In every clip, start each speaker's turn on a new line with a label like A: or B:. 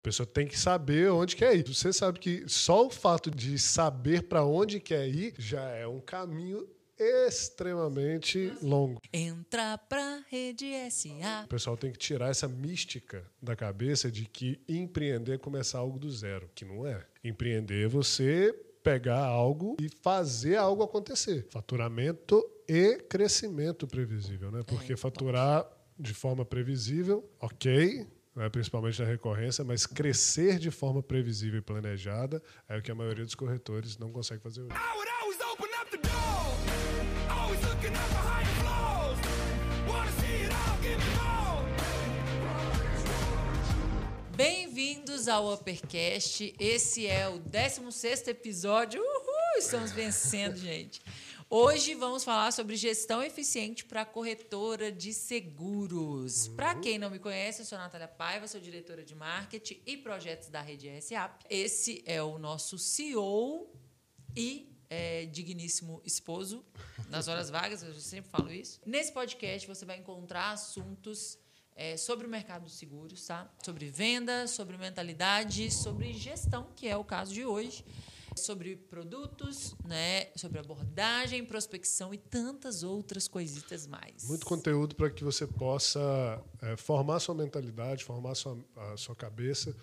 A: A pessoa tem que saber onde quer ir. Você sabe que só o fato de saber para onde quer ir já é um caminho extremamente longo.
B: Entra pra rede SA.
A: O pessoal tem que tirar essa mística da cabeça de que empreender é começar algo do zero, que não é. Empreender é você pegar algo e fazer algo acontecer. Faturamento e crescimento previsível, né? Porque faturar de forma previsível, ok, né, principalmente na recorrência, mas crescer de forma previsível e planejada é o que a maioria dos corretores não consegue fazer hoje.
B: Bem-vindos ao Uppercast. Esse é o 16º episódio. Uhul, estamos vencendo, gente. Hoje vamos falar sobre gestão eficiente para corretora de seguros. Para quem não me conhece, eu sou a Natália Paiva, sou diretora de marketing e projetos da Rede RSAP. Esse é o nosso CEO e é, digníssimo esposo nas horas vagas, eu sempre falo isso. Nesse podcast você vai encontrar assuntos é, sobre o mercado de seguros, tá? Sobre venda, sobre mentalidade, sobre gestão, que é o caso de hoje, sobre produtos, né? Sobre abordagem, prospecção e tantas outras coisitas mais.
A: Muito conteúdo para que você possa é, formar sua mentalidade, formar sua, a sua cabeça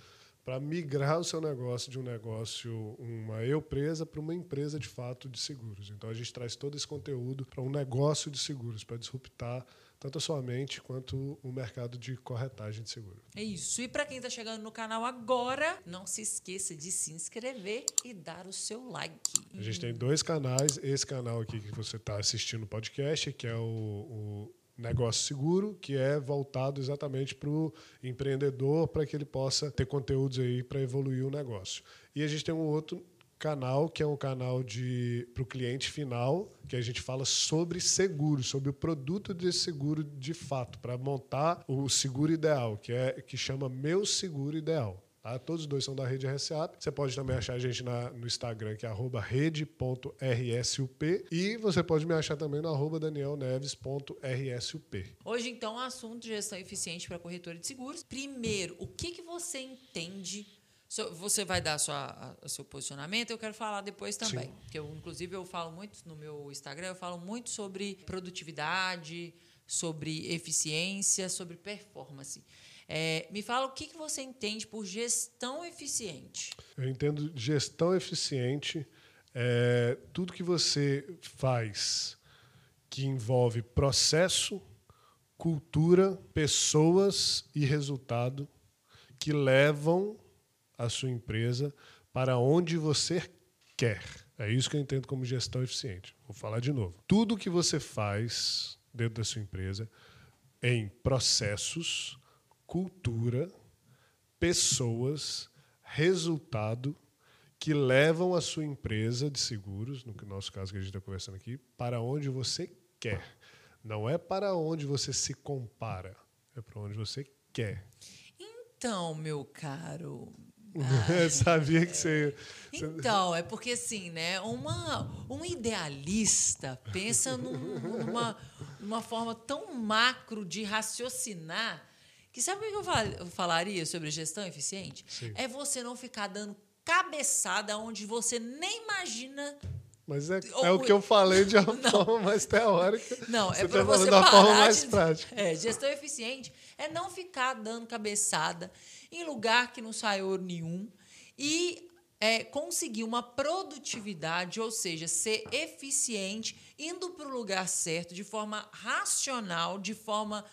A: para migrar o seu negócio de um negócio, uma eu presa, para uma empresa de fato de seguros. Então a gente traz todo esse conteúdo para um negócio de seguros, para disruptar tanto a sua mente quanto o mercado de corretagem de seguro.
B: É isso. E para quem está chegando no canal agora, não se esqueça de se inscrever e dar o seu like.
A: A gente tem dois canais. Esse canal aqui que você está assistindo o podcast, que é o, o Negócio Seguro, que é voltado exatamente para o empreendedor, para que ele possa ter conteúdos aí para evoluir o negócio. E a gente tem um outro canal, que é um canal para o cliente final, que a gente fala sobre seguro, sobre o produto desse seguro de fato, para montar o seguro ideal, que é que chama Meu Seguro Ideal. Tá? Todos os dois são da rede RSAP. Você pode também achar a gente na, no Instagram, que é rede.rsup. E você pode me achar também no arroba danielneves.rsup.
B: Hoje, então, assunto de gestão eficiente para corretora de seguros. Primeiro, o que, que você entende Você vai dar sua, a- o seu posicionamento, eu quero falar depois também. Que eu, inclusive, eu falo muito no meu Instagram, eu falo muito sobre produtividade, sobre eficiência, sobre performance. É, me fala o que, que você entende por gestão eficiente.
A: Eu entendo gestão eficiente é tudo que você faz que envolve processo, cultura, pessoas e resultado que levam a sua empresa para onde você quer. É isso que eu entendo como gestão eficiente. Vou falar de novo. Tudo que você faz dentro da sua empresa em processos, cultura, pessoas, resultado que levam a sua empresa de seguros, no nosso caso que a gente está conversando aqui, para onde você quer. Não é para onde você se compara, é para onde você quer.
B: Então, meu caro.
A: Sabia que você.
B: Então, é porque assim, né? Uma, um idealista pensa num- numa, numa forma tão macro de raciocinar que sabe o que eu fal- eu falaria sobre gestão eficiente?
A: Sim.
B: É você não ficar dando cabeçada onde você nem imagina.
A: Mas é, é o que eu falei de uma forma mais teórica.
B: Não, é para
A: tá
B: você
A: uma
B: parar
A: forma mais
B: de-
A: prática.
B: É, gestão eficiente é não ficar dando cabeçada em lugar que não sai ouro nenhum e é, conseguir uma produtividade, ou seja, ser eficiente, indo para o lugar certo, de forma racional, de forma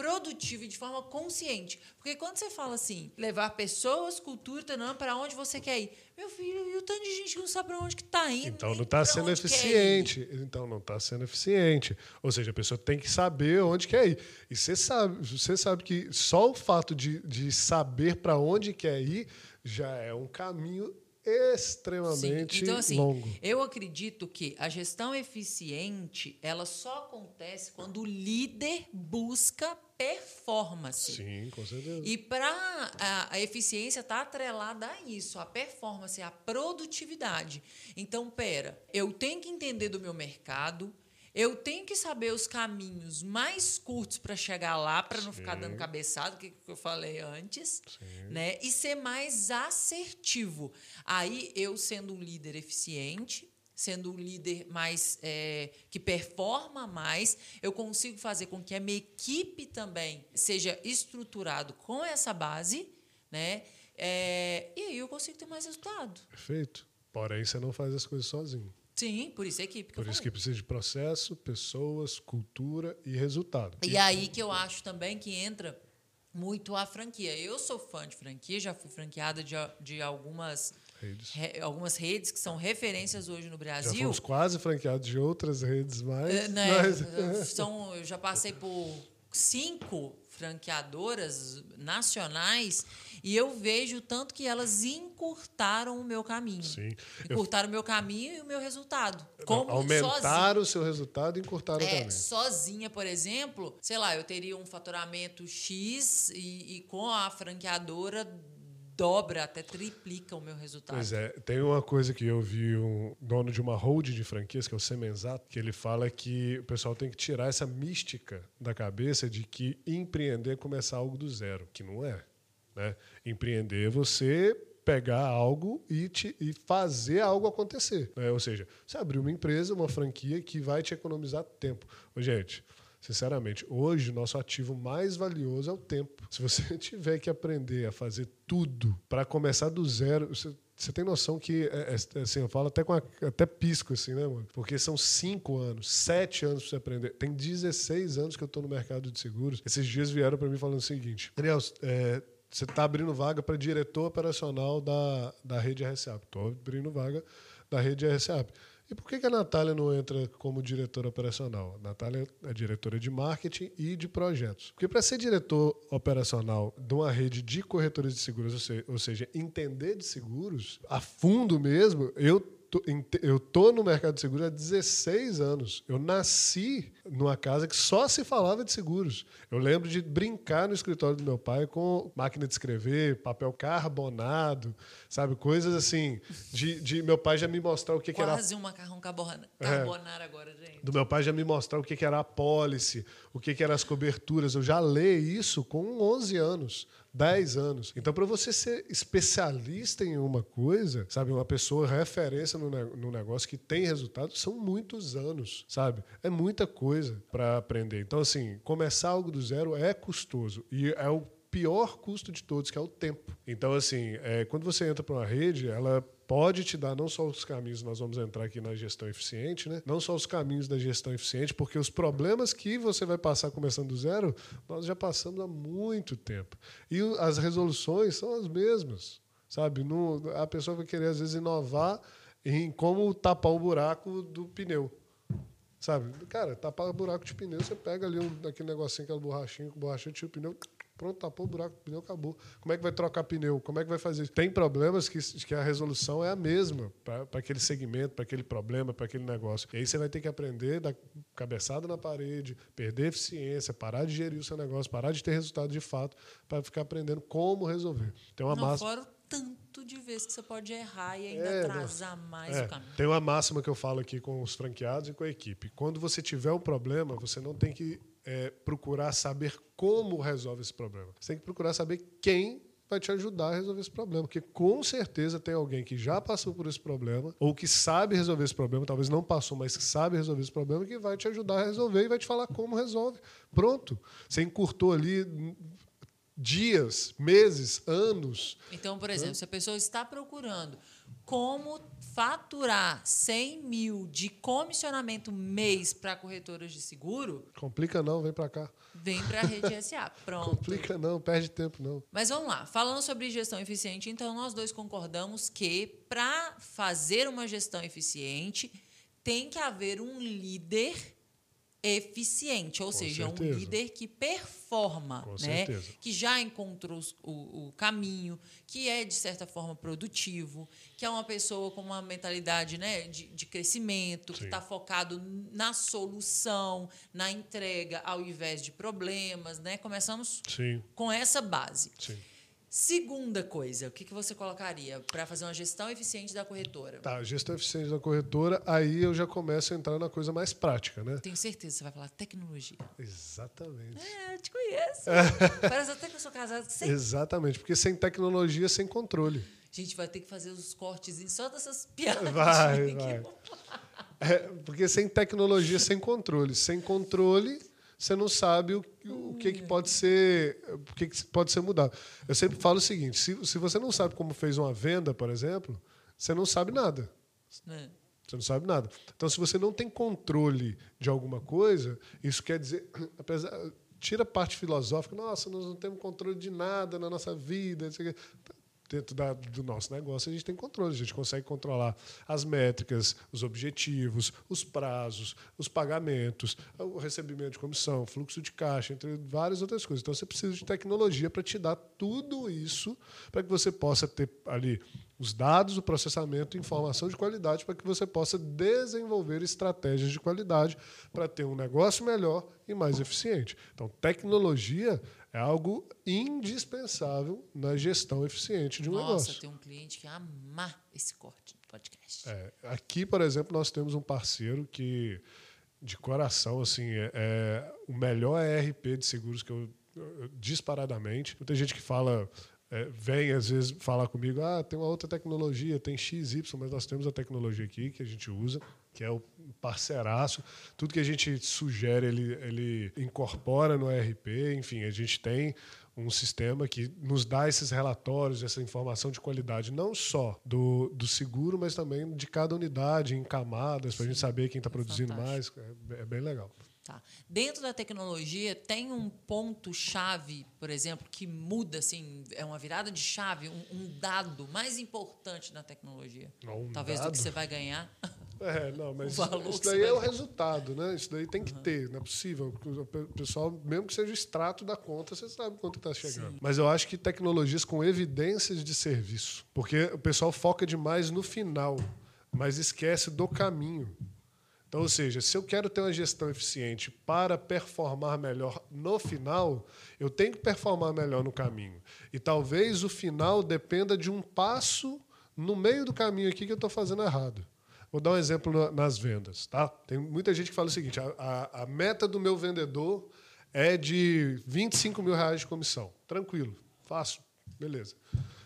B: produtiva e de forma consciente. Porque quando você fala assim, levar pessoas, cultura, tanã, para onde você quer ir, meu filho, e o tanto de gente que não sabe para onde que está indo.
A: Então não está sendo eficiente. Então não está sendo eficiente. Ou seja, a pessoa tem que saber onde quer ir. E você sabe, você sabe que só o fato de, de saber para onde quer ir já é um caminho extremamente
B: Sim. Então, assim,
A: longo.
B: eu acredito que a gestão eficiente ela só acontece quando o líder busca performance.
A: Sim, com certeza.
B: E para a, a eficiência está atrelada a isso, a performance, a produtividade. Então, pera, eu tenho que entender do meu mercado, Eu tenho que saber os caminhos mais curtos para chegar lá, para não ficar dando cabeçada, que que eu falei antes, né? E ser mais assertivo. Aí eu sendo um líder eficiente, sendo um líder mais é, que performa mais, eu consigo fazer com que a minha equipe também seja estruturado com essa base, né? É, e aí eu consigo ter mais resultado.
A: Perfeito. Porém, você não faz as coisas sozinho.
B: Sim, por isso a equipe que
A: Por isso que
B: falei.
A: precisa de processo, pessoas, cultura e resultado.
B: E aí que eu acho também que entra muito a franquia. Eu sou fã de franquia, já fui franqueada de, de algumas,
A: Redes.
B: re- algumas redes que são referências hoje no
A: Já
B: Brasil.
A: fomos quase franqueados de outras redes mais.
B: É, né,
A: mas-
B: são, eu já passei por cinco franqueadoras nacionais e eu vejo tanto que elas encurtaram o meu caminho.
A: Sim. Eu-
B: Encurtaram o meu caminho e o meu resultado. Como sozinha.
A: aumentaram o seu resultado e encurtaram
B: É,
A: também.
B: sozinha, por exemplo, sei lá, eu teria um faturamento X e, e com a franqueadora dobra, até triplica o meu resultado.
A: Pois é, tem uma coisa que eu vi um dono de uma hold de franquias, que é o Semenzato, que ele fala que o pessoal tem que tirar essa mística da cabeça de que empreender é começar algo do zero, que não é. Né? Empreender é você pegar algo e, te- e fazer algo acontecer. né? Ou seja, você abrir uma empresa, uma franquia que vai te economizar tempo. Ô, gente, sinceramente, hoje o nosso ativo mais valioso é o tempo. Se você tiver que aprender a fazer tudo para começar do zero, você, você tem noção que, é, é, assim, eu falo até com a- até pisco, assim, né, mano? Porque são cinco anos, sete anos para você aprender. Tem 16 anos que eu estou no mercado de seguros. Esses dias vieram para mim falando o seguinte: Daniel, é, você está abrindo vaga para diretor operacional da, da rede RSAP. Estou abrindo vaga da rede RSAP. E por que, a Natália não entra como diretora operacional? A Natália é diretora de marketing e de projetos. Porque para ser diretor operacional de uma rede de corretores de seguros, ou se- ou seja, entender de seguros a fundo mesmo, eu tô, eu tô no mercado de seguros há 16 anos. Eu nasci numa casa que só se falava de seguros. Eu lembro de brincar no escritório do meu pai com máquina de escrever, papel carbonado, sabe? Coisas assim. De, de meu pai já me mostrar o que, que era
B: Quase um macarrão carbona- carbonara agora, gente.
A: do meu pai já me mostrar o que, que era a pólice, o que, que eram as coberturas. Eu já leio isso com 11 anos, 10 anos. Então, para você ser especialista em uma coisa, sabe, uma pessoa referência no, no negócio que tem resultado, são muitos anos, sabe? É muita coisa para aprender. Então, assim, começar algo do zero é custoso e é o pior custo de todos, que é o tempo. Então, assim, é, quando você entra para uma rede, ela pode te dar não só os caminhos, nós vamos entrar aqui na gestão eficiente, né? não só os caminhos da gestão eficiente, porque os problemas que você vai passar começando do zero, nós já passamos há muito tempo. E as resoluções são as mesmas, sabe? Não- a pessoa vai querer, às vezes, inovar em como tapar o buraco do pneu. Sabe? Cara, tapar o buraco de pneu, você pega ali um, aquele negocinho, aquela borrachinha, com borrachinha, tira o pneu, pronto, tapou o buraco do pneu, acabou. Como é que vai trocar pneu? Como é que vai fazer isso? Tem problemas que, que a resolução é a mesma para aquele segmento, para aquele problema, para aquele negócio. E aí você vai ter que aprender, dar cabeçada na parede, perder eficiência, parar de gerir o seu negócio, parar de ter resultado de fato, para ficar aprendendo como resolver. Tem uma
B: Não,
A: massa.
B: fora o tanto de vezes que você pode errar e ainda
A: É,
B: atrasar mais
A: É,
B: o caminho.
A: tem uma máxima que eu falo aqui com os franqueados e com a equipe. Quando você tiver um problema, você não tem que é, procurar saber como resolve esse problema. Você tem que procurar saber quem vai te ajudar a resolver esse problema. Porque com certeza tem alguém que já passou por esse problema, ou que sabe resolver esse problema, talvez não passou, mas que sabe resolver esse problema, que vai te ajudar a resolver e vai te falar como resolve. Pronto. Você encurtou ali dias, meses, anos.
B: Então, por exemplo, se a pessoa está procurando como faturar 100 mil de comissionamento mês para corretoras de seguro,
A: Complica não, vem para cá.
B: vem para a rede SA. Pronto.
A: Complica não, perde tempo não.
B: Mas vamos lá, falando sobre gestão eficiente, então nós dois concordamos que para fazer uma gestão eficiente tem que haver um líder eficiente, ou
A: Com
B: seja,
A: certeza.
B: um líder que performa,
A: Com
B: né?
A: certeza.
B: que já encontrou o, o caminho, que é de certa forma produtivo, que é uma pessoa com uma mentalidade né, de, de crescimento, que
A: Sim.
B: está focado na solução, na entrega, ao invés de problemas, né? Começamos
A: Sim,
B: com essa base.
A: sim.
B: Segunda coisa, o que, que você colocaria para fazer uma gestão eficiente da corretora?
A: Tá, gestão eficiente da corretora, aí eu já começo a entrar na coisa mais prática, né?
B: Tenho certeza que você vai falar tecnologia.
A: Exatamente.
B: É, eu te conheço. Parece até que eu sou casada sem.
A: Exatamente, porque sem tecnologia, sem controle.
B: A gente vai ter que fazer os cortes só dessas piadas.
A: Vai, vai. É, porque sem tecnologia, sem controle. Sem controle, você não sabe o, o que, que pode ser o que, que pode ser mudado. Eu sempre falo o seguinte: se, se você não sabe como fez uma venda, por exemplo, você não sabe nada.
B: né?
A: Você não sabe nada. Então, se você não tem controle de alguma coisa, isso quer dizer, apesar, tira a parte filosófica, nossa, nós não temos controle de nada na nossa vida. Dentro da- do nosso negócio, a gente tem controle, a gente consegue controlar as métricas, os objetivos, os prazos, os pagamentos, o recebimento de comissão, fluxo de caixa, entre várias outras coisas. Então, você precisa de tecnologia para te dar tudo isso, para que você possa ter ali os dados, o processamento informação de qualidade para que você possa desenvolver estratégias de qualidade para ter um negócio melhor e mais eficiente. Então, tecnologia é algo indispensável na gestão eficiente de um
B: Nossa,
A: negócio.
B: tem um cliente que ia amar esse corte do podcast.
A: É, aqui, por exemplo, nós temos um parceiro que, de coração, assim, é, é o melhor ERP de seguros que eu, eu- disparadamente. Muita gente que fala, é, vem às vezes falar comigo, ah, tem uma outra tecnologia, tem XY, mas nós temos a tecnologia aqui que a gente usa, que é o parceiraço. Tudo que a gente sugere, ele, ele incorpora no ERP, enfim, a gente tem um sistema que nos dá esses relatórios, essa informação de qualidade, não só do, do seguro, mas também de cada unidade, em camadas, para a gente saber quem está produzindo mais. É, é bem legal.
B: Tá. Dentro da tecnologia, tem um ponto-chave, por exemplo, que muda, assim, é uma virada de chave, um, um dado mais importante na tecnologia.
A: Um
B: Talvez do
A: dado?
B: que você vai ganhar.
A: É, não, mas isso daí é o resultado, né? Isso daí tem que ter, não é possível. O pe- pessoal, mesmo que seja o extrato da conta, você sabe quanto está chegando. Mas eu acho que tecnologias com evidências de serviço. Porque o pessoal foca demais no final, mas esquece do caminho. Então, ou seja, se eu quero ter uma gestão eficiente para performar melhor no final, eu tenho que performar melhor no caminho. E talvez o final dependa de um passo no meio do caminho aqui que eu estou fazendo errado. Vou dar um exemplo na- nas vendas. Tá? Tem muita gente que fala o seguinte: a, a- a meta do meu vendedor é de 25 mil reais de comissão. Tranquilo, fácil, beleza.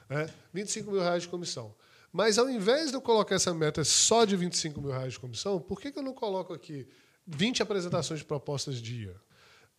A: É, 25 mil reais de comissão. Mas ao invés de eu colocar essa meta só de 25 mil reais de comissão, por que, que eu não coloco aqui 20 apresentações de propostas dia,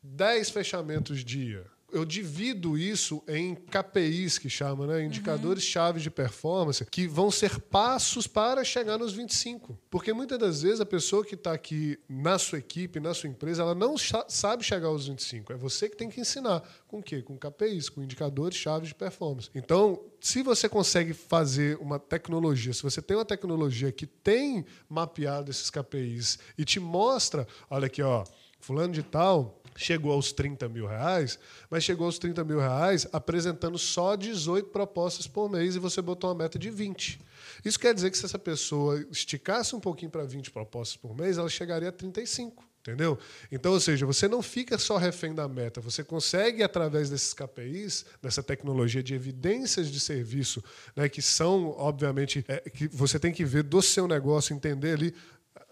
A: 10 fechamentos dia? Eu divido isso em KPIs, que chama, né? indicadores-chave de performance, que vão ser passos para chegar nos 25. Porque muitas das vezes a pessoa que está aqui na sua equipe, na sua empresa, ela não sabe chegar aos 25. É você que tem que ensinar. Com o quê? Com KPIs, com indicadores-chave de performance. Então, se você consegue fazer uma tecnologia, se você tem uma tecnologia que tem mapeado esses KPIs e te mostra, olha aqui, ó, fulano de tal chegou aos 30 mil reais, mas chegou aos 30 mil reais apresentando só 18 propostas por mês e você botou uma meta de 20. Isso quer dizer que se essa pessoa esticasse um pouquinho para 20 propostas por mês, ela chegaria a 35. Entendeu? Então, ou seja, você não fica só refém da meta, você consegue, através desses KPIs, dessa tecnologia de evidências de serviço, né, que são, obviamente, é, que você tem que ver do seu negócio, entender ali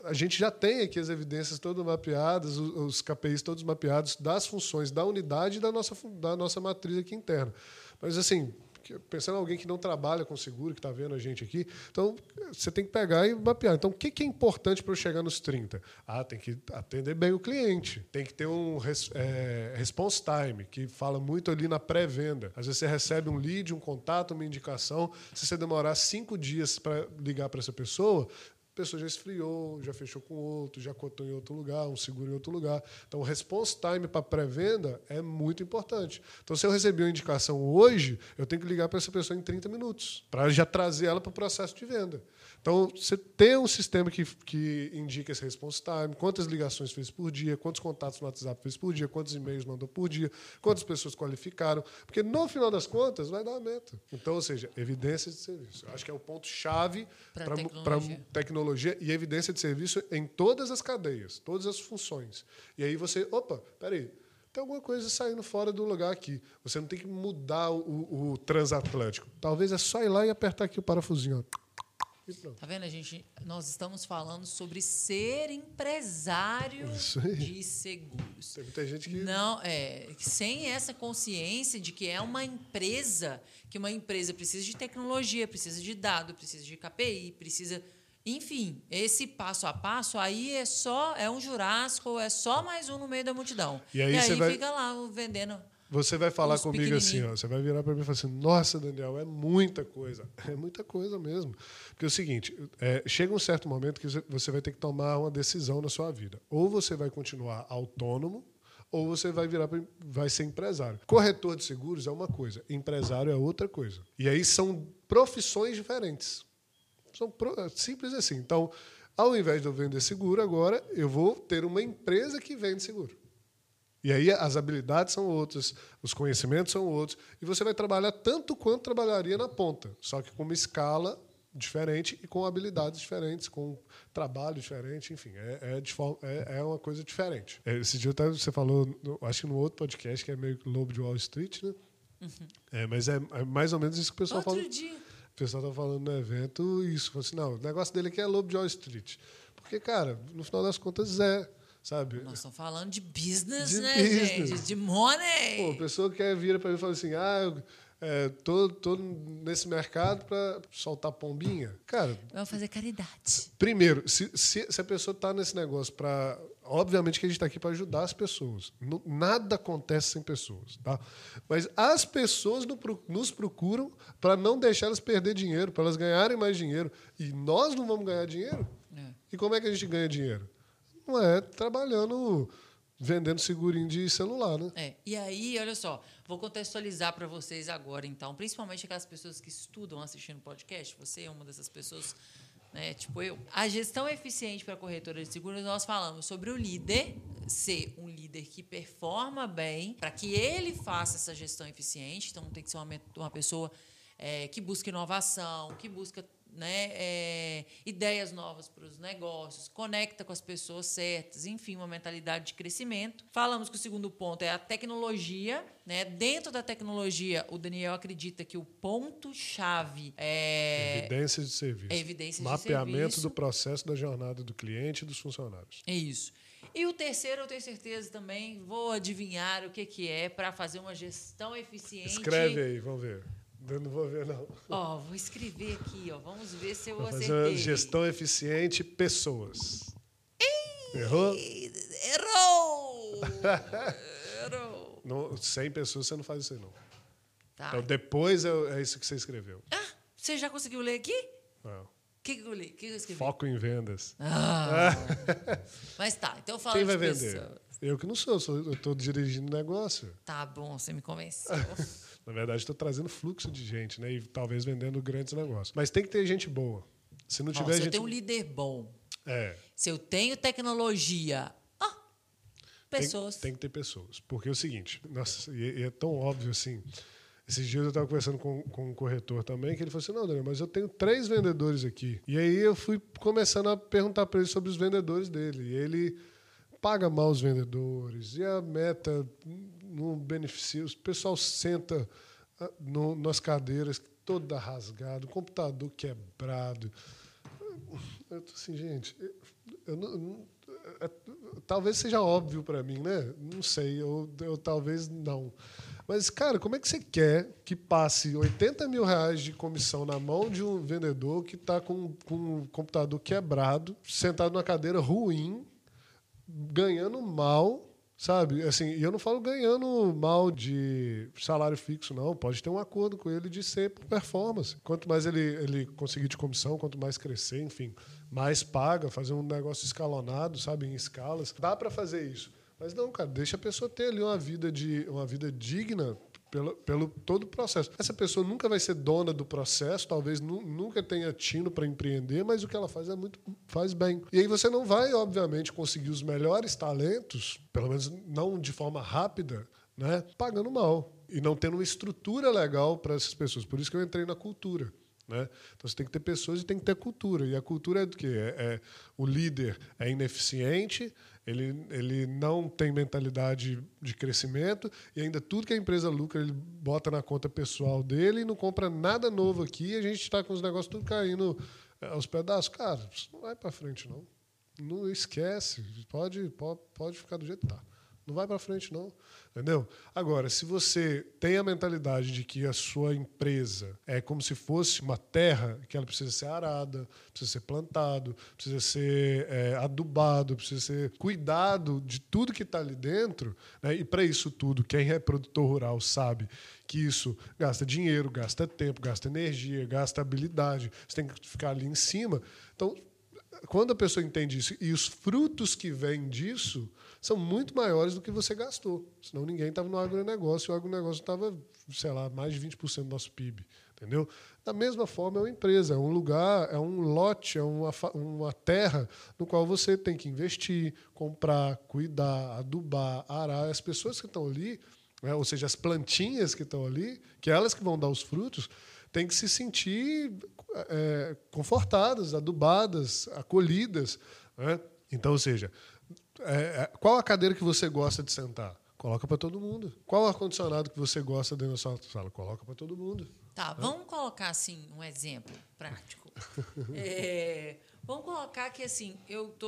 A: a gente já tem aqui as evidências todas mapeadas, os, KPIs todos mapeados das funções da unidade e da nossa, da nossa matriz aqui interna. Mas, assim, pensando em alguém que não trabalha com seguro, que está vendo a gente aqui, então você tem que pegar e mapear. Então, o que, é importante para eu chegar nos 30? Ah, tem que atender bem o cliente, tem que ter um é, response time, que fala muito ali na pré-venda. Às vezes você recebe um lead, um contato, uma indicação. Se você demorar cinco dias para ligar para essa pessoa, a pessoa já esfriou, já fechou com outro, já cotou em outro lugar, um seguro em outro lugar. Então, o response time para pré-venda é muito importante. Então, se eu recebi uma indicação hoje, eu tenho que ligar para essa pessoa em 30 minutos, para já trazer ela para o processo de venda. Então, você tem um sistema que, que indica esse response time, quantas ligações fez por dia, quantos contatos no WhatsApp fez por dia, quantos e-mails mandou por dia, quantas pessoas qualificaram, porque no final das contas vai dar a meta. Então, ou seja, evidências de serviço. Eu acho que é o ponto-chave para
B: tecnologia.
A: tecnologia e evidência de serviço em todas as cadeias, todas as funções. E aí você, opa, peraí, tem alguma coisa saindo fora do lugar aqui. Você não tem que mudar o, o transatlântico. Talvez é só ir lá e apertar aqui o parafusinho. ó. E pronto.
B: Tá vendo, a gente? Nós estamos falando sobre ser empresário
A: aí.
B: de seguros.
A: Tem muita gente que.
B: Não, é, sem essa consciência de que é uma empresa, que uma empresa precisa de tecnologia, precisa de dado, precisa de KPI, precisa, enfim, esse passo a passo aí é só é um jurássico, é só mais um no meio da multidão.
A: E aí você vai-
B: fica lá vendendo.
A: Você vai falar
B: Os
A: comigo assim, ó, você vai virar para mim e falar assim: Nossa, Daniel, é muita coisa. É muita coisa mesmo. Porque é o seguinte: é, chega um certo momento que você- vai ter que tomar uma decisão na sua vida. Ou você vai continuar autônomo, ou você vai virar vai ser empresário. Corretor de seguros é uma coisa, empresário é outra coisa. E aí são profissões diferentes. São pro- é simples assim. Então, ao invés de eu vender seguro, agora eu vou ter uma empresa que vende seguro. E aí as habilidades são outras, os conhecimentos são outros, e você vai trabalhar tanto quanto trabalharia na ponta, só que com uma escala diferente e com habilidades diferentes, com trabalho diferente, enfim, é, é, é- é uma coisa diferente. É, Esse dia até você falou, acho que no outro podcast, que é meio Lobo de Wall Street, né? É, mas é, é mais ou menos isso que o pessoal
B: Outro
A: fala.
B: dia.
A: O pessoal tá falando no evento isso. Falou assim, não, o negócio dele aqui é Lobo de Wall Street. Porque, cara, no final das contas é, sabe?
B: Nós estamos falando de business,
A: De
B: né,
A: business.
B: gente? De money.
A: Pô, a pessoa que vira para mim e fala assim, ah, é, tô, tô nesse mercado para soltar pombinha. Cara,
B: Vamos fazer caridade.
A: primeiro, se, se, se a pessoa está nesse negócio para... Obviamente que a gente está aqui para ajudar as pessoas. Nada acontece sem pessoas, tá? Mas as pessoas no nos procuram para não deixar elas perder dinheiro, para elas ganharem mais dinheiro. E nós não vamos ganhar dinheiro?
B: É.
A: E como é que a gente ganha dinheiro? Não é trabalhando, vendendo segurinho de celular, né?
B: É, e aí, olha só, vou contextualizar para vocês agora, então, principalmente aquelas pessoas que estudam assistindo podcast, você é uma dessas pessoas, né, tipo eu. A gestão eficiente para corretora de seguros, nós falamos sobre o líder ser um líder que performa bem, para que ele faça essa gestão eficiente, então tem que ser uma, uma pessoa é, que busca inovação, que busca né, é, ideias novas para os negócios, conecta com as pessoas certas, enfim, uma mentalidade de crescimento. Falamos que o segundo ponto é a tecnologia. Né? Dentro da tecnologia, o Daniel acredita que o ponto-chave é,
A: Evidências de serviço.
B: é evidências de
A: Mapeamento
B: serviço.
A: do processo da jornada do cliente e dos funcionários.
B: É isso. E o terceiro, eu tenho certeza também, vou adivinhar o que, que é para fazer uma gestão eficiente.
A: Escreve aí, vamos ver. Eu não vou ver, não.
B: Ó, vou escrever aqui, ó. Vamos ver se eu
A: Vou
B: acertei.
A: gestão eficiente pessoas. Errou?
B: Errou! Errou!
A: Não, 100 pessoas você não faz isso aí, não.
B: Tá.
A: Então depois é, é isso que você escreveu.
B: Ah, você já conseguiu ler aqui? O
A: Não.
B: que, que eu li? O que, que eu escrevi?
A: Foco em vendas.
B: Ah, mas tá, então fala
A: Quem
B: de
A: vai vender?
B: pessoas.
A: Eu que não sou, eu sou- eu estou dirigindo negócio.
B: Tá bom, você me convenceu.
A: Na verdade, estou trazendo fluxo de gente, né? E talvez vendendo grandes negócios. Mas tem que ter gente boa. Se não
B: Ó,
A: tiver
B: se eu
A: gente.
B: tenho um líder bom,
A: É.
B: se eu tenho tecnologia, ah,
A: Tem-
B: pessoas.
A: Tem, que ter pessoas. Porque é o seguinte, nossa, e, e é tão óbvio assim. Esses dias eu estava conversando com, com um corretor também, que ele falou assim: não, Daniel, mas eu tenho três vendedores aqui. E aí eu fui começando a perguntar para ele sobre os vendedores dele. E ele paga mal os vendedores, e a meta não beneficia. O pessoal senta ah, no- nas cadeiras toda rasgado, computador quebrado. Eu tô assim, gente, eu não- eu não- é- talvez seja óbvio para mim, né? Não sei, ou talvez não. Mas, cara, como é que você quer que passe 80 mil reais de comissão na mão de um vendedor que está com, com um computador quebrado, sentado numa cadeira ruim, ganhando mal, sabe? Assim, e eu não falo ganhando mal de salário fixo, não. Pode ter um acordo com ele de ser por performance. Quanto mais ele, ele conseguir de comissão, quanto mais crescer, enfim, mais paga, fazer um negócio escalonado, sabe, em escalas. Dá para fazer isso. Mas não, cara, deixa a pessoa ter ali uma vida de uma vida digna pelo, pelo todo o processo. Essa pessoa nunca vai ser dona do processo, talvez nu- nunca tenha tino para empreender, mas o que ela faz é muito faz bem. E aí você não vai, obviamente, conseguir os melhores talentos, pelo menos não de forma rápida, né, pagando mal e não tendo uma estrutura legal para essas pessoas. Por isso que eu entrei na cultura. Né? Então você tem que ter pessoas e tem que ter cultura. E a cultura é do quê? É, é- o líder é ineficiente, Ele, ele não tem mentalidade de crescimento e ainda tudo que a empresa lucra ele bota na conta pessoal dele e não compra nada novo aqui. E a gente está com os negócios tudo caindo eh, aos pedaços. Cara, isso não vai para frente, não. Não esquece. Pode, pode, pode ficar do jeito que está. Não vai para frente, não. Entendeu? Agora, se você tem a mentalidade de que a sua empresa é como se fosse uma terra que ela precisa ser arada, precisa ser plantado, precisa ser é, adubado, precisa ser cuidado de tudo que está ali dentro, né? e para isso tudo, quem é produtor rural sabe que isso gasta dinheiro, gasta tempo, gasta energia, gasta habilidade, você tem que ficar ali em cima. Então, quando a pessoa entende isso e os frutos que vêm disso são muito maiores do que você gastou. Senão ninguém estava no agronegócio, o agronegócio estava, sei lá, mais de 20% do nosso PIB. Entendeu? Da mesma forma, é uma empresa, é um lugar, é um lote, é uma, uma terra no qual você tem que investir, comprar, cuidar, adubar, arar. As pessoas que estão ali, né, ou seja, as plantinhas que estão ali, que é elas que vão dar os frutos, têm que se sentir é, confortadas, adubadas, acolhidas. Né? Então, ou seja, é, qual a cadeira que você gosta de sentar? Coloca para todo mundo. Qual o ar-condicionado que você gosta dentro da sua sala? Coloca para todo mundo.
B: Tá, vamos colocar assim um exemplo prático. É, vamos colocar que assim, eu tô,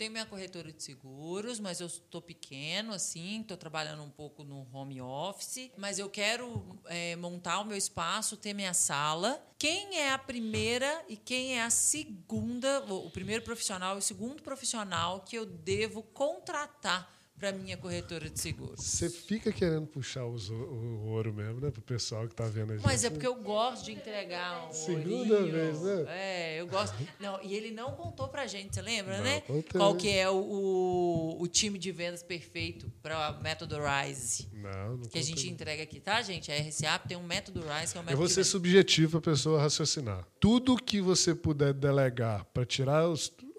B: tenho minha corretora de seguros, mas eu estou pequeno assim, estou trabalhando um pouco no home office, mas eu quero é, montar o meu espaço, ter minha sala. Quem é a primeira e quem é a segunda, o primeiro profissional e o segundo profissional que eu devo contratar? Para minha corretora de seguros.
A: Você fica querendo puxar os, o, o, ouro mesmo, né? Pro pessoal que tá vendo a gente.
B: Mas é porque eu gosto de entregar um
A: Segunda
B: ourinho.
A: vez, né?
B: É, eu gosto. Não, e ele não contou pra gente, você lembra,
A: Não,
B: né?
A: contei.
B: Qual que é o, o, o time de vendas perfeito para método Rise.
A: Não, não
B: Que a gente entrega aqui, tá, gente? A RCA tem um método Rise, que é o
A: Eu
B: método
A: vou
B: de
A: ser subjetivo para a pessoa raciocinar. Tudo que você puder delegar para tirar os, a-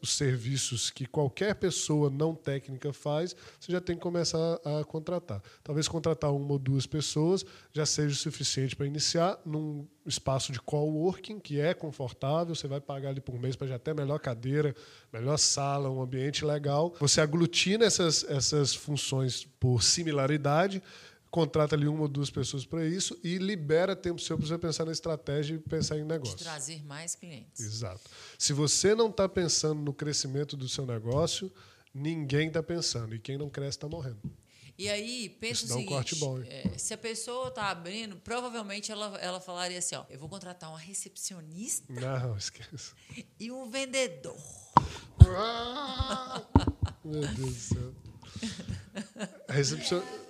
A: os serviços que qualquer pessoa não técnica faz, você já tem que começar a contratar. Talvez contratar uma ou duas pessoas já seja o suficiente para iniciar num espaço de coworking, que é confortável, você vai pagar ali por mês para já ter melhor cadeira, melhor sala, um ambiente legal. Você aglutina essas, essas funções por similaridade, contrata ali uma ou duas pessoas para isso e libera tempo seu para você pensar na estratégia e pensar em
B: de
A: negócio.
B: trazer mais clientes.
A: Exato. Se você não está pensando no crescimento do seu negócio, ninguém está pensando. E quem não cresce está morrendo.
B: E aí, pensa
A: Isso
B: o
A: dá um
B: seguinte:
A: corte bom,
B: é, se a pessoa está abrindo, provavelmente ela, ela falaria assim: ó, eu vou contratar uma recepcionista
A: Não, esqueça.
B: e um vendedor.
A: Ah! Meu Deus do céu. Recepcio- Recepcionista,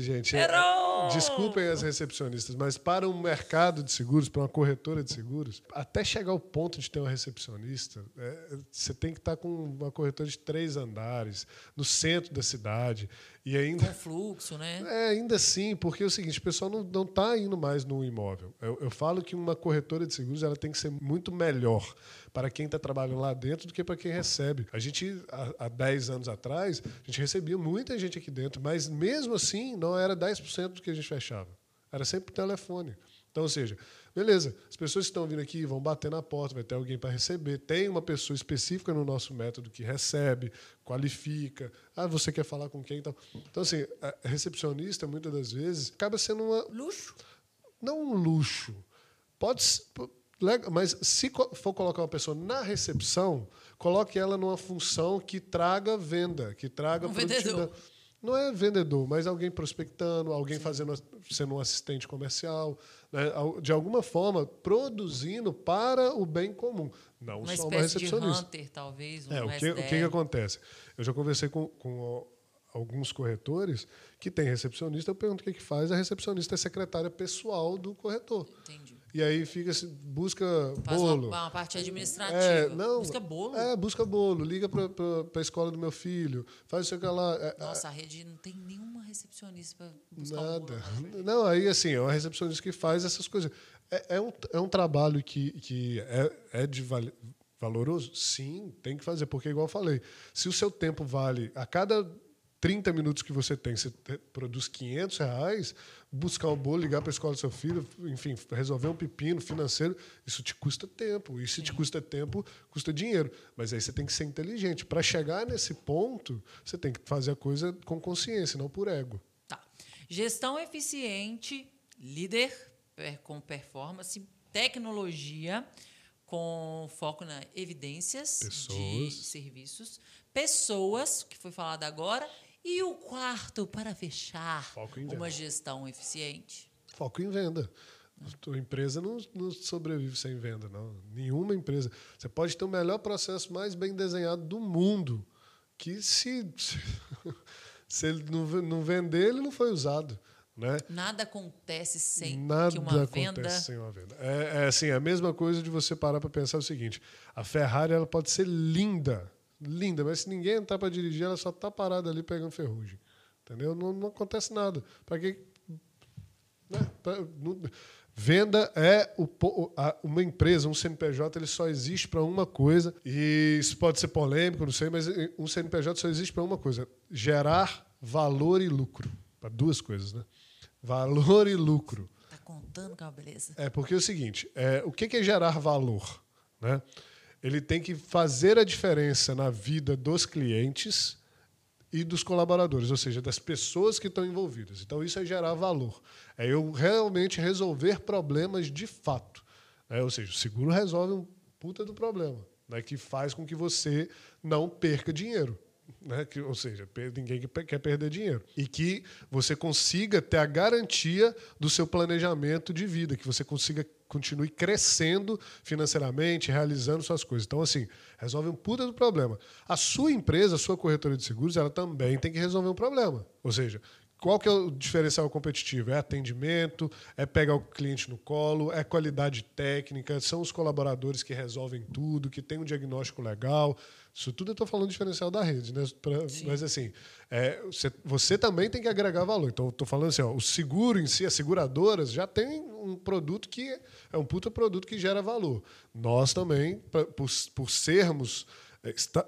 A: gente. é-
B: Errou!
A: Desculpem as recepcionistas, mas para um mercado de seguros, para uma corretora de seguros, até chegar ao ponto de ter uma recepcionista, é, você tem que estar com uma corretora de três andares, no centro da cidade. E ainda.
B: Com fluxo, né?
A: É, ainda assim, porque é o seguinte, o pessoal não está indo mais no imóvel. Eu, eu falo que uma corretora de seguros ela tem que ser muito melhor para quem está trabalhando lá dentro do que para quem recebe. A gente, há, há 10 anos atrás, a gente recebia muita gente aqui dentro, mas mesmo assim não era 10% do que a gente fechava. Era sempre por telefone. Então, ou seja, beleza, as pessoas que estão vindo aqui vão bater na porta, vai ter alguém para receber. Tem uma pessoa específica no nosso método que recebe, qualifica. Ah, você quer falar com quem? Então, então assim, recepcionista, muitas das vezes, acaba sendo uma,
B: Luxo.
A: não um luxo. Pode mas se for colocar uma pessoa na recepção, coloque ela numa função que traga venda, que traga
B: Um
A: produtividade.
B: vendedor.
A: Não é vendedor, mas alguém prospectando, alguém fazendo sendo um assistente comercial, né? De alguma forma produzindo para o bem comum, não
B: Uma
A: só uma
B: espécie de
A: recepcionista.
B: hunter, talvez. Um
A: É, o que, o que que acontece? Eu já conversei com, com alguns corretores que tem recepcionista, eu pergunto o que, que faz, a recepcionista é secretária pessoal do corretor.
B: Entendi.
A: E aí fica se busca
B: Faz
A: bolo.
B: uma, uma parte administrativa.
A: É, não,
B: Busca bolo.
A: É, busca bolo, liga para a escola do meu filho, faz isso que lá. É,
B: Nossa, a rede não tem nenhuma recepcionista para buscar um
A: Nada.
B: bolo. frente.
A: Não, aí assim, é uma recepcionista que faz essas coisas. É, é um, é um trabalho que, que é, é de val- valoroso? Sim, tem que fazer, porque igual eu falei, se o seu tempo vale a cada 30 minutos que você tem, você produz 500 reais, buscar um bolo, ligar para a escola do seu filho, enfim, resolver um pepino financeiro, isso te custa tempo. E se te custa tempo, custa dinheiro. Mas aí você tem que ser inteligente. Para chegar nesse ponto, você tem que fazer a coisa com consciência, não por ego.
B: Tá. Gestão eficiente, líder per- com performance, tecnologia com foco na evidências de
A: Pessoas.
B: serviços, pessoas, que foi falado agora, e o quarto para fechar uma gestão eficiente.
A: Foco em venda. A tua empresa não, não sobrevive sem venda, não. Nenhuma empresa. Você pode ter o melhor processo mais bem desenhado do mundo, que se, se ele não, não vender, ele não foi usado. Né?
B: Nada acontece sem
A: Nada
B: que uma
A: acontece
B: venda.
A: sem uma venda. É, é assim, a mesma coisa de você parar para pensar o seguinte: a Ferrari ela pode ser linda, linda, mas se ninguém entrar para dirigir, ela só está parada ali pegando ferrugem. Entendeu? Não, não acontece nada. Para que né? Pra- não- Venda é o a- uma empresa, um CNPJ, ele só existe para uma coisa. E isso pode ser polêmico, não sei, mas um CNPJ só existe para uma coisa: gerar valor e lucro. Para duas coisas, né? Valor e lucro.
B: Tá contando com a beleza.
A: É porque é o seguinte: é, o que que é gerar valor? Né? Ele tem que fazer a diferença na vida dos clientes e dos colaboradores, ou seja, das pessoas que estão envolvidas. Então, isso é gerar valor. É eu realmente resolver problemas de fato. né? Ou seja, o seguro resolve um puta do problema, né? que faz com que você não perca dinheiro. Né? Que, ou seja, ninguém quer perder dinheiro. E que você consiga ter a garantia do seu planejamento de vida, que você consiga continue crescendo financeiramente, realizando suas coisas. Então, assim, resolve um puta do problema. A sua empresa, a sua corretora de seguros, ela também tem que resolver um problema. Ou seja, qual que é o diferencial competitivo? É atendimento, é pegar o cliente no colo, é qualidade técnica, são os colaboradores que resolvem tudo, que tem um diagnóstico legal. Isso tudo eu estou falando do diferencial da rede, né? Pra- mas assim, é, você, você também tem que agregar valor. Então, eu estou falando assim, ó, o seguro em si, as seguradoras, já tem um produto que é um puta produto que gera valor. Nós também, pra- por, por sermos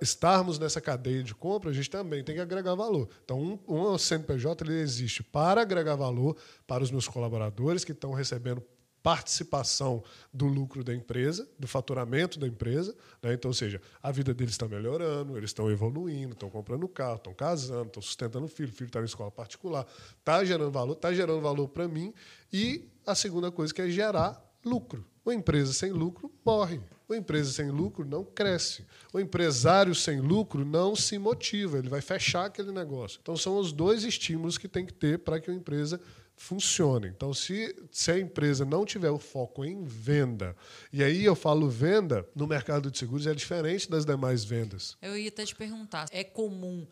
A: estarmos nessa cadeia de compra, a gente também tem que agregar valor. Então, um, um CNPJ ele existe para agregar valor para os meus colaboradores que estão recebendo participação do lucro da empresa, do faturamento da empresa. Né? Então, ou seja, a vida deles está melhorando, eles estão evoluindo, estão comprando carro, estão casando, estão sustentando o filho, o filho está na escola particular, está gerando valor, está gerando valor para mim. E a segunda coisa que é gerar lucro. Uma empresa sem lucro morre. Uma empresa sem lucro não cresce. O empresário sem lucro não se motiva, ele vai fechar aquele negócio. Então, são os dois estímulos que tem que ter para que uma empresa funcione. Então, se, se a empresa não tiver o foco em venda, e aí eu falo venda, no mercado de seguros é diferente das demais vendas.
B: Eu ia até te perguntar, é comum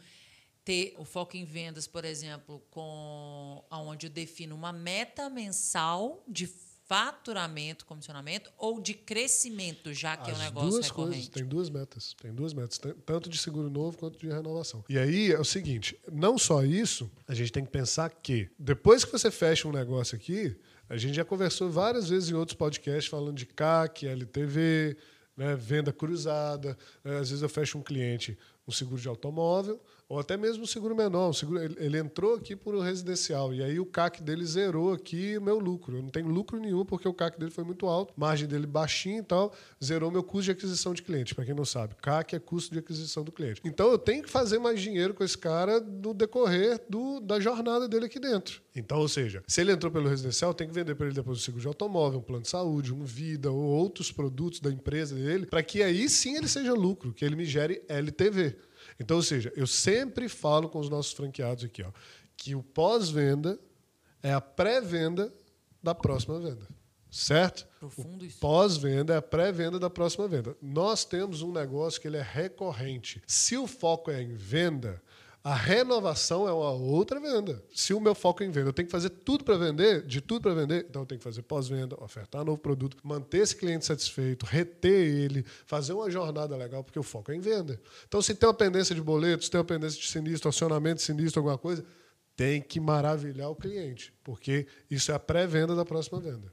B: ter o foco em vendas, por exemplo, com aonde eu defino uma meta mensal de faturamento, comissionamento ou de crescimento, já que é um
A: As
B: negócio
A: duas
B: recorrente.
A: coisas, tem duas metas. Tem duas metas, tan- tanto de seguro novo quanto de renovação. E aí é o seguinte: não só isso, a gente tem que pensar que depois que você fecha um negócio aqui, a gente já conversou várias vezes em outros podcasts falando de CAC, LTV, né, venda cruzada. né, às vezes eu fecho um cliente um seguro de automóvel, ou até mesmo um seguro menor. Um seguro, ele, ele entrou aqui por um residencial, e aí o CAC dele zerou aqui o meu lucro. Eu não tenho lucro nenhum, porque o CAC dele foi muito alto, margem dele baixinha e tal, zerou meu custo de aquisição de cliente. Para quem não sabe, CAC é custo de aquisição do cliente. Então eu tenho que fazer mais dinheiro com esse cara no decorrer do, da jornada dele aqui dentro. Então, ou seja, se ele entrou pelo residencial, tem que vender para ele depois um seguro de automóvel, um plano de saúde, um vida ou outros produtos da empresa dele, para que aí sim ele seja lucro, que ele me gere LTV. Então, ou seja, eu sempre falo com os nossos franqueados aqui, ó, que o pós-venda é a pré-venda da próxima venda. Certo?
B: Profundo isso.
A: Pós-venda é a pré-venda da próxima venda. Nós temos um negócio que ele é recorrente. Se o foco é em venda, a renovação é uma outra venda. Se o meu foco é em venda, eu tenho que fazer tudo para vender, de tudo para vender, então eu tenho que fazer pós-venda, ofertar novo produto, manter esse cliente satisfeito, reter ele, fazer uma jornada legal, porque o foco é em venda. Então, se tem uma pendência de boletos, tem uma pendência de sinistro, acionamento de sinistro, alguma coisa, tem que maravilhar o cliente, porque isso é a pré-venda da próxima venda.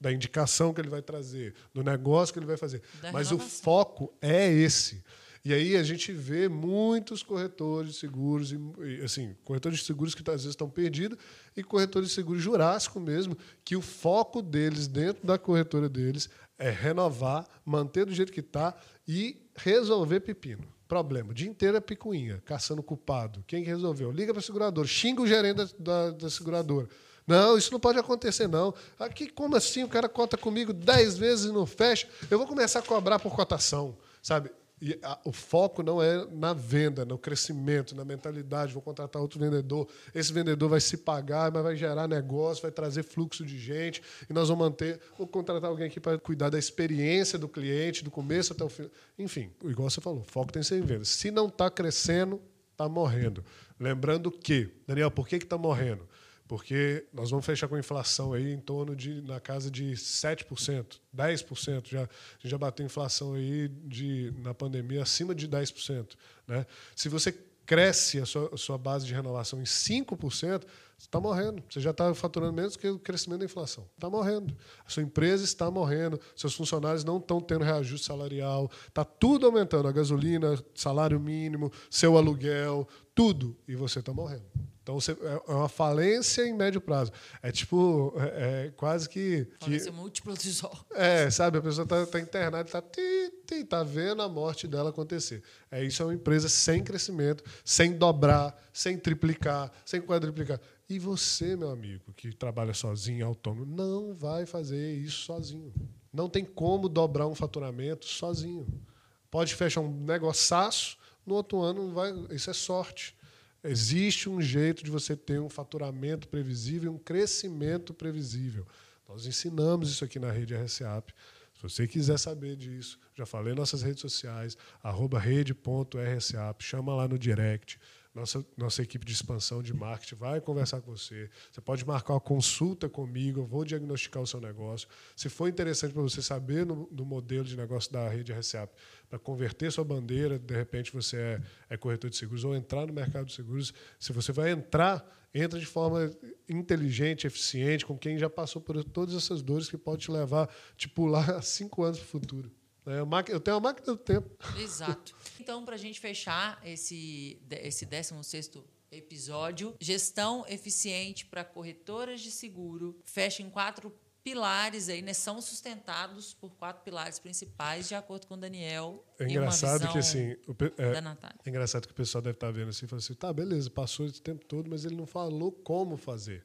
A: Da indicação que ele vai trazer, do negócio que ele vai fazer.
B: Da
A: Mas o
B: renovação.
A: foco é esse. E aí a gente vê muitos corretores de seguros, assim, corretores de seguros que às vezes estão perdidos, e corretores de seguros jurássico mesmo, que o foco deles dentro da corretora deles é renovar, manter do jeito que está e resolver pepino. Problema. O dia inteiro é picuinha, caçando culpado. Quem que resolveu? Liga para a seguradora, xinga o gerente da, da, da seguradora. Não, isso não pode acontecer, não. Aqui, como assim? O cara cota comigo 10 vezes e não fecha. Eu vou começar a cobrar por cotação, sabe? E a, o foco não é na venda, no crescimento, na mentalidade. Vou contratar outro vendedor. Esse vendedor vai se pagar, mas vai gerar negócio, vai trazer fluxo de gente. E nós vamos manter. Vou contratar alguém aqui para cuidar da experiência do cliente, do começo até o fim. Enfim, igual você falou, foco tem que ser em venda. Se não está crescendo, está morrendo. Lembrando que, Daniel, por que está morrendo? Porque nós vamos fechar com inflação aí em torno de na casa de 7%, 10%. Já, a gente já bateu inflação aí de, na pandemia acima de 10%. Né? Se você cresce a sua, a sua base de renovação em 5%, você está morrendo. Você já está faturando menos que o crescimento da inflação. Está morrendo. A sua empresa está morrendo, seus funcionários não estão tendo reajuste salarial, está tudo aumentando. A gasolina, salário mínimo, seu aluguel, tudo. E você está morrendo. Então você, é, é uma falência em médio prazo. É tipo, é, é quase que.
B: Falência múltipla de sol.
A: É, sabe? A pessoa está tá internada, está tá vendo a morte dela acontecer. É isso, é uma empresa sem crescimento, sem dobrar, sem triplicar, sem quadriplicar. E você, meu amigo, que trabalha sozinho, autônomo, não vai fazer isso sozinho. Não tem como dobrar um faturamento sozinho. Pode fechar um negócio, no outro ano vai. Isso é sorte. Existe um jeito de você ter um faturamento previsível, um crescimento previsível. Nós ensinamos isso aqui na rede RSAP. Se você quiser saber disso, já falei nossas redes sociais, arroba rede.rsap, chama lá no direct. Nossa, nossa equipe de expansão de marketing vai conversar com você. Você pode marcar uma consulta comigo, eu vou diagnosticar o seu negócio. Se for interessante para você saber no, do modelo de negócio da rede RCAP, para converter sua bandeira, de repente você é, é corretor de seguros, ou entrar no mercado de seguros, se você vai entrar, entra de forma inteligente, eficiente, com quem já passou por todas essas dores que pode te levar, te pular cinco anos para o futuro. É eu tenho a máquina do tempo.
B: Exato. Então, para a gente fechar esse, esse 16 episódio, gestão eficiente para corretoras de seguro, fecha em quatro pilares aí, né? São sustentados por quatro pilares principais, de acordo com o Daniel.
A: É engraçado que assim. O, é, é, engraçado que o pessoal deve estar vendo assim e fala assim: tá, beleza, passou esse tempo todo, mas ele não falou como fazer.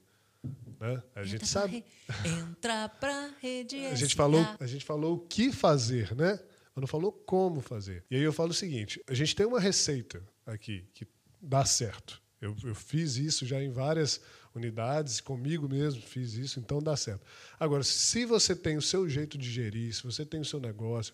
A: Né? A entra gente sabe.
B: Re... Entra para rede.
A: a gente falou, a gente falou o que fazer, né? Mas não falou como fazer. E aí eu falo o seguinte: a gente tem uma receita aqui que dá certo. Eu, eu fiz isso já em várias unidades, comigo mesmo fiz isso, então dá certo. Agora, se você tem o seu jeito de gerir, se você tem o seu negócio,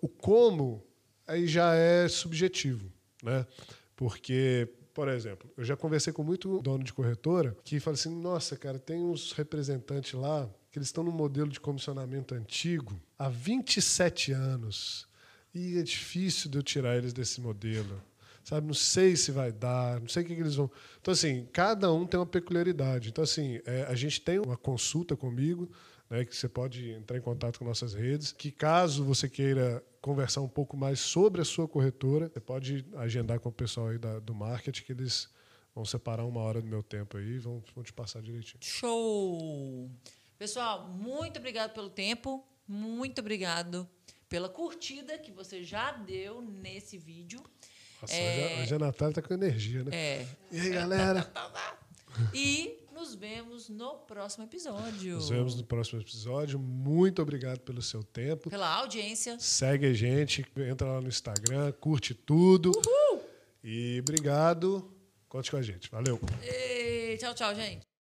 A: o como aí já é subjetivo, né? Porque por exemplo, eu já conversei com muito dono de corretora que fala assim: nossa, cara, tem uns representantes lá que eles estão no modelo de comissionamento antigo há 27 anos. E é difícil de eu tirar eles desse modelo. Sabe, não sei se vai dar, não sei o que, que eles vão. Então, assim, cada um tem uma peculiaridade. Então, assim, é, a gente tem uma consulta comigo, né, que você pode entrar em contato com nossas redes, que caso você queira conversar um pouco mais sobre a sua corretora, você pode agendar com o pessoal aí da, do marketing, que eles vão separar uma hora do meu tempo aí e vão, vão te passar direitinho.
B: Show! Pessoal, muito obrigado pelo tempo, muito obrigado pela curtida que você já deu nesse vídeo.
A: Nossa, é... hoje, a, Natália está com energia, né?
B: É.
A: E aí, galera?
B: e nos vemos no próximo episódio.
A: Nos vemos no próximo episódio. Muito obrigado pelo seu tempo.
B: Pela audiência.
A: Segue a gente, entra lá no Instagram, curte tudo.
B: Uhul!
A: E obrigado. Conte com a gente. Valeu.
B: E tchau, tchau, gente.